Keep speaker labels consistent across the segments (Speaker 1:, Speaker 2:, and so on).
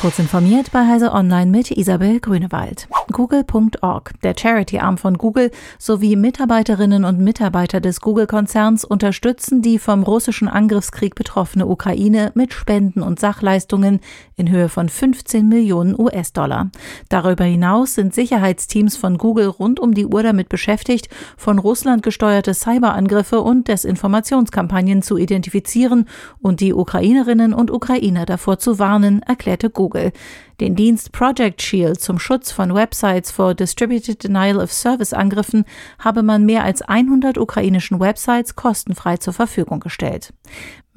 Speaker 1: Kurz informiert bei Heise Online mit Isabel Grünewald. Google.org, der Charity-Arm von Google, sowie Mitarbeiterinnen und Mitarbeiter des Google-Konzerns unterstützen die vom russischen Angriffskrieg betroffene Ukraine mit Spenden und Sachleistungen in Höhe von 15 Millionen US-Dollar. Darüber hinaus sind Sicherheitsteams von Google rund um die Uhr damit beschäftigt, von Russland gesteuerte Cyberangriffe und Desinformationskampagnen zu identifizieren und die Ukrainerinnen und Ukrainer davor zu warnen, erklärte Google. Google. Den Dienst Project Shield zum Schutz von Websites vor Distributed Denial of Service Angriffen habe man mehr als 100 ukrainischen Websites kostenfrei zur Verfügung gestellt.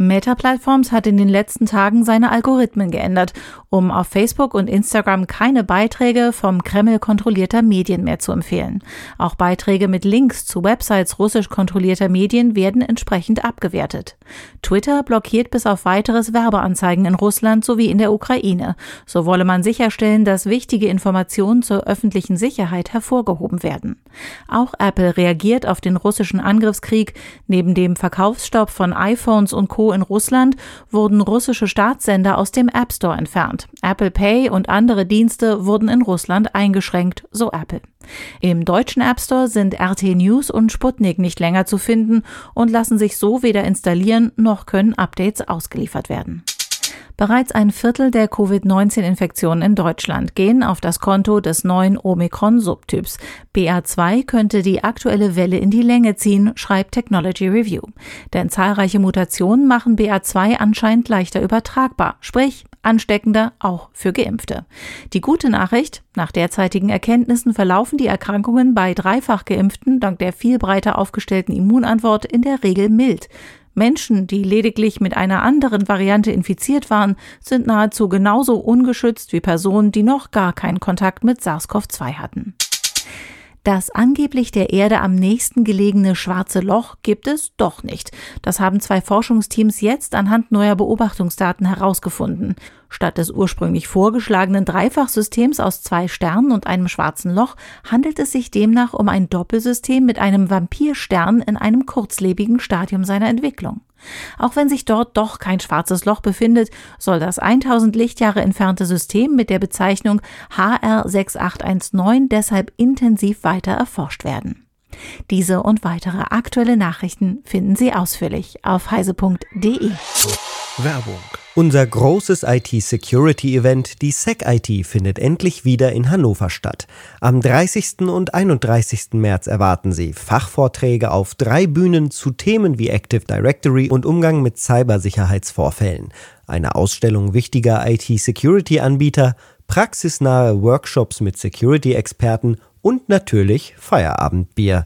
Speaker 1: Meta Platforms hat in den letzten Tagen seine Algorithmen geändert, um auf Facebook und Instagram keine Beiträge vom Kreml kontrollierter Medien mehr zu empfehlen. Auch Beiträge mit Links zu Websites russisch kontrollierter Medien werden entsprechend abgewertet. Twitter blockiert bis auf weiteres Werbeanzeigen in Russland sowie in der Ukraine. So wolle man sicherstellen, dass wichtige Informationen zur öffentlichen Sicherheit hervorgehoben werden. Auch Apple reagiert auf den russischen Angriffskrieg. Neben dem Verkaufsstopp von iPhones und Co. in Russland wurden russische Staatssender aus dem App Store entfernt. Apple Pay und andere Dienste wurden in Russland eingeschränkt, so Apple. Im deutschen App Store sind RT News und Sputnik nicht länger zu finden und lassen sich so weder installieren noch können Updates ausgeliefert werden. Bereits ein Viertel der Covid-19-Infektionen in Deutschland gehen auf das Konto des neuen Omikron-Subtyps. BA2 könnte die aktuelle Welle in die Länge ziehen, schreibt Technology Review. Denn zahlreiche Mutationen machen BA2 anscheinend leichter übertragbar, sprich ansteckender auch für Geimpfte. Die gute Nachricht, nach derzeitigen Erkenntnissen verlaufen die Erkrankungen bei dreifach Geimpften dank der viel breiter aufgestellten Immunantwort in der Regel mild. Menschen, die lediglich mit einer anderen Variante infiziert waren, sind nahezu genauso ungeschützt wie Personen, die noch gar keinen Kontakt mit SARS-CoV-2 hatten. Das angeblich der Erde am nächsten gelegene schwarze Loch gibt es doch nicht. Das haben zwei Forschungsteams jetzt anhand neuer Beobachtungsdaten herausgefunden. Statt des ursprünglich vorgeschlagenen Dreifachsystems aus zwei Sternen und einem schwarzen Loch handelt es sich demnach um ein Doppelsystem mit einem Vampirstern in einem kurzlebigen Stadium seiner Entwicklung. Auch wenn sich dort doch kein schwarzes Loch befindet, soll das 1000 Lichtjahre entfernte System mit der Bezeichnung HR6819 deshalb intensiv weiter erforscht werden. Diese und weitere aktuelle Nachrichten finden Sie ausführlich auf heise.de.
Speaker 2: Werbung. Unser großes IT-Security-Event, die SecIT, findet endlich wieder in Hannover statt. Am 30. und 31. März erwarten Sie Fachvorträge auf drei Bühnen zu Themen wie Active Directory und Umgang mit Cybersicherheitsvorfällen, eine Ausstellung wichtiger IT-Security-Anbieter, praxisnahe Workshops mit Security-Experten und natürlich Feierabendbier